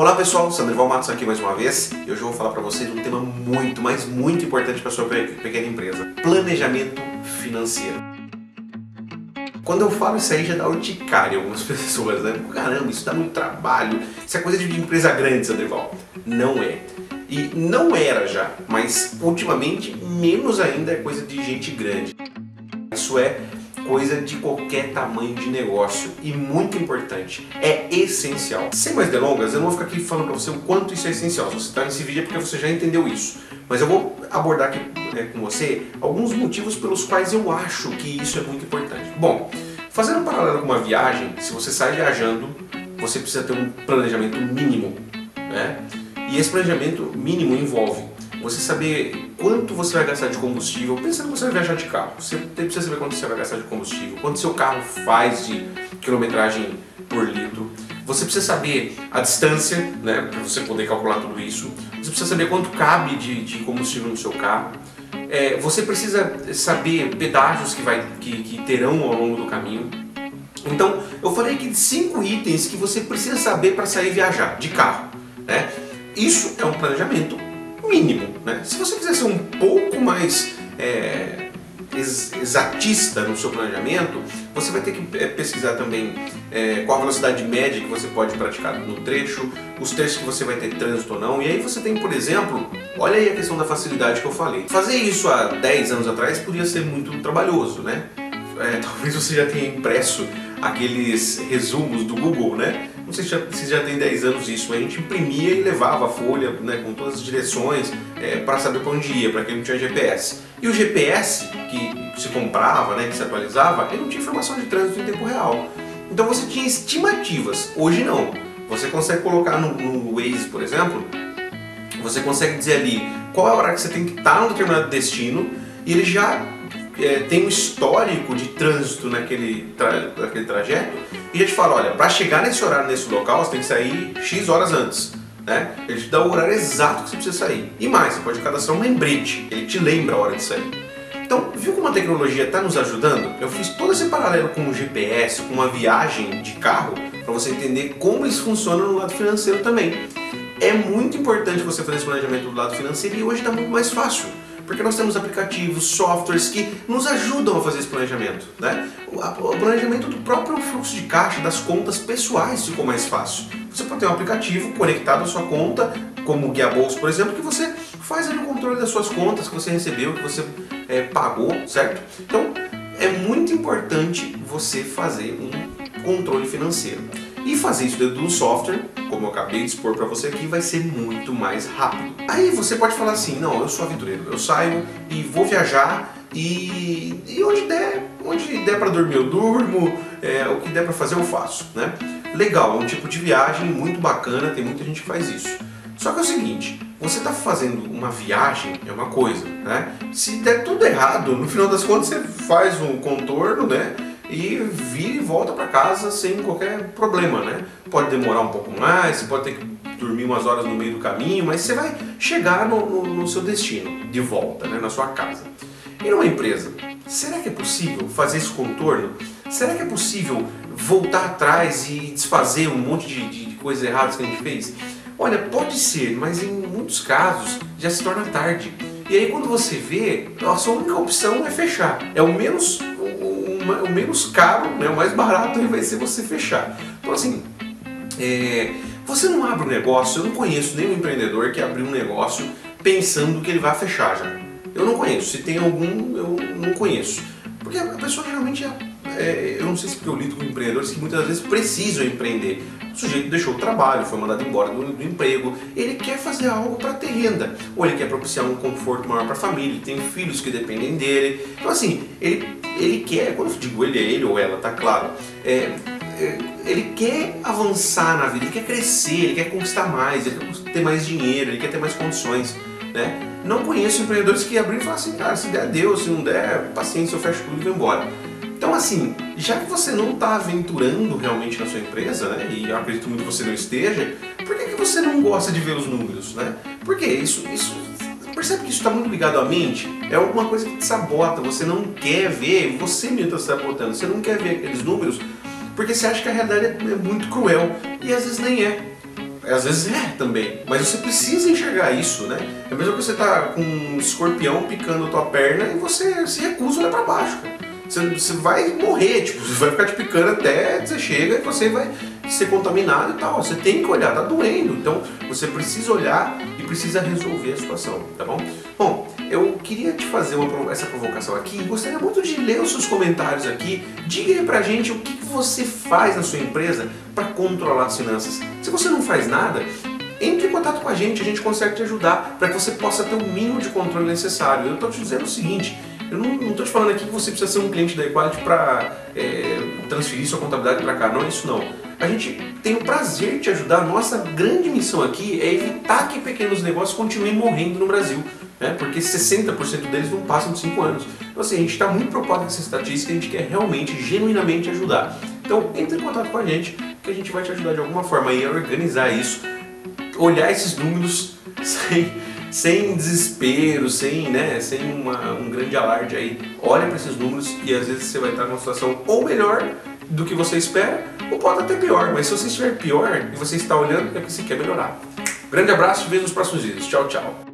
Olá pessoal, Sandro Matos aqui mais uma vez e hoje eu vou falar para vocês um tema muito, mas muito importante para sua pequena empresa: planejamento financeiro. Quando eu falo isso aí já dá urticária em algumas pessoas, né? Caramba, isso dá muito trabalho, isso é coisa de empresa grande, Sandrival. Não é. E não era já, mas ultimamente menos ainda é coisa de gente grande. Isso é coisa de qualquer tamanho de negócio e muito importante, é essencial. Sem mais delongas, eu não vou ficar aqui falando para você o quanto isso é essencial. Se você está nesse vídeo é porque você já entendeu isso. Mas eu vou abordar aqui é, com você alguns motivos pelos quais eu acho que isso é muito importante. Bom, fazendo um paralelo com uma viagem, se você sai viajando, você precisa ter um planejamento mínimo, né? E esse planejamento mínimo envolve você saber quanto você vai gastar de combustível. Pensa que você vai viajar de carro. Você precisa saber quanto você vai gastar de combustível, quanto seu carro faz de quilometragem por litro. Você precisa saber a distância, né, para você poder calcular tudo isso. Você precisa saber quanto cabe de, de combustível no seu carro. É, você precisa saber pedágios que, vai, que, que terão ao longo do caminho. Então, eu falei aqui de cinco itens que você precisa saber para sair viajar de carro. Né? Isso é um planejamento mínimo. Né? Se você quiser ser um pouco mais é, exatista no seu planejamento, você vai ter que é, pesquisar também é, qual a velocidade média que você pode praticar no trecho, os trechos que você vai ter trânsito ou não. E aí você tem, por exemplo, olha aí a questão da facilidade que eu falei. Fazer isso há 10 anos atrás podia ser muito trabalhoso, né? É, talvez você já tenha impresso aqueles resumos do Google, né? Não sei se já, se já tem 10 anos isso, a gente imprimia e levava a folha né, com todas as direções é, para saber para onde ia, para quem não tinha GPS. E o GPS que se comprava, né, que se atualizava, ele não tinha informação de trânsito em tempo real. Então você tinha estimativas, hoje não. Você consegue colocar no, no Waze, por exemplo, você consegue dizer ali qual é a hora que você tem que estar num determinado destino e ele já é, tem um histórico de trânsito naquele, tra naquele trajeto e já te fala, olha, para chegar nesse horário, nesse local, você tem que sair X horas antes. Né? Ele te dá o horário exato que você precisa sair. E mais, você pode cadastrar um lembrete, ele te lembra a hora de sair. Então, viu como a tecnologia está nos ajudando? Eu fiz todo esse paralelo com o GPS, com uma viagem de carro, para você entender como isso funciona no lado financeiro também. É muito importante você fazer esse planejamento do lado financeiro e hoje está muito mais fácil porque nós temos aplicativos, softwares que nos ajudam a fazer esse planejamento. Né? O, planejamento do próprio fluxo de caixa, das contas pessoais ficou mais fácil. Você pode ter um aplicativo conectado à sua conta, como o Guia Bolso, por exemplo, que você faz ali o controle das suas contas que você recebeu, que você é, pagou, certo? Então, é muito importante você fazer um controle financeiro. E fazer isso dentro de um software, como eu acabei de expor para você aqui, vai ser muito mais rápido. Aí você pode falar assim, não, eu sou aventureiro, eu saio e vou viajar e, e onde der, onde der para dormir eu durmo, é, o que der para fazer eu faço, né? Legal, é um tipo de viagem muito bacana, tem muita gente que faz isso. Só que é o seguinte, você está fazendo uma viagem, é uma coisa, né? Se der tudo errado, no final das contas você faz um contorno, né? E vira e volta para casa sem qualquer problema, né? Pode demorar um pouco mais, você pode ter que dormir umas horas no meio do caminho, mas você vai chegar no, no, no seu destino, de volta, né? na sua casa. E numa empresa, será que é possível fazer esse contorno? Será que é possível voltar atrás e desfazer um monte de, de, coisas erradas que a gente fez? Olha, pode ser, mas em muitos casos já se torna tarde. E aí quando você vê, a sua única opção é fechar. É o menos o menos caro, né, o mais barato vai ser você fechar. Então assim, é, você não abre um negócio, eu não conheço nenhum empreendedor que abriu um negócio pensando que ele vai fechar já. Eu não conheço, se tem algum, eu não conheço. Porque a pessoa geralmente, é, eu não sei se porque eu lido com empreendedores que muitas vezes precisam empreender. O sujeito deixou o trabalho, foi mandado embora do, do emprego, ele quer fazer algo para ter renda, ou ele quer propiciar um conforto maior para a família, ele tem filhos que dependem dele. Então assim, ele, ele quer, quando eu digo ele é ele ou ela, tá claro, é, é, ele quer avançar na vida, ele quer crescer, ele quer conquistar mais, ele quer ter mais dinheiro, ele quer ter mais condições. Né? Não conheço empreendedores que abriram e falam assim, cara, se der, Deus, se não der, paciência, eu fecho tudo e vou embora. Então, assim, já que você não está aventurando realmente na sua empresa, né, e acredito muito que você não esteja, por que, que você não gosta de ver os números, né? Porque isso, isso percebe que isso está muito ligado à mente? É alguma coisa que te sabota, você não quer ver, você mesmo está sabotando, você não quer ver aqueles números porque você acha que a realidade é muito cruel e às vezes nem é. Às vezes é também, mas você precisa enxergar isso, né? É mesmo que você tá com um escorpião picando a tua perna e você se recusa a olhar pra baixo. Você, você vai morrer, tipo, você vai ficar te picando até você chega e você vai ser contaminado e tal. Você tem que olhar, tá doendo. Então você precisa olhar e precisa resolver a situação, tá bom? Bom, eu queria te fazer uma, essa provocação aqui gostaria muito de ler os seus comentários aqui. Diga aí pra gente o que você faz na sua empresa para controlar as finanças. Se você não faz nada, entre em contato com a gente, a gente consegue te ajudar para que você possa ter o mínimo de controle necessário. Eu estou te dizendo o seguinte, eu não estou te falando aqui que você precisa ser um cliente da Equality para é, transferir sua contabilidade para cá, não é isso não. A gente tem o prazer de te ajudar. Nossa grande missão aqui é evitar que pequenos negócios continuem morrendo no Brasil, né? porque 60% deles não passam de 5 anos. Então assim, a gente está muito preocupado com essa estatística a gente quer realmente, genuinamente ajudar. Então entre em contato com a gente que a gente vai te ajudar de alguma forma a organizar isso, olhar esses números sem sem desespero, sem, né, sem uma, um grande alarde aí. Olha para esses números e às vezes você vai estar numa situação ou melhor do que você espera, ou pode até pior, mas se você estiver pior e você está olhando, é porque você quer melhorar. Grande abraço e vejo nos próximos vídeos. Tchau, tchau.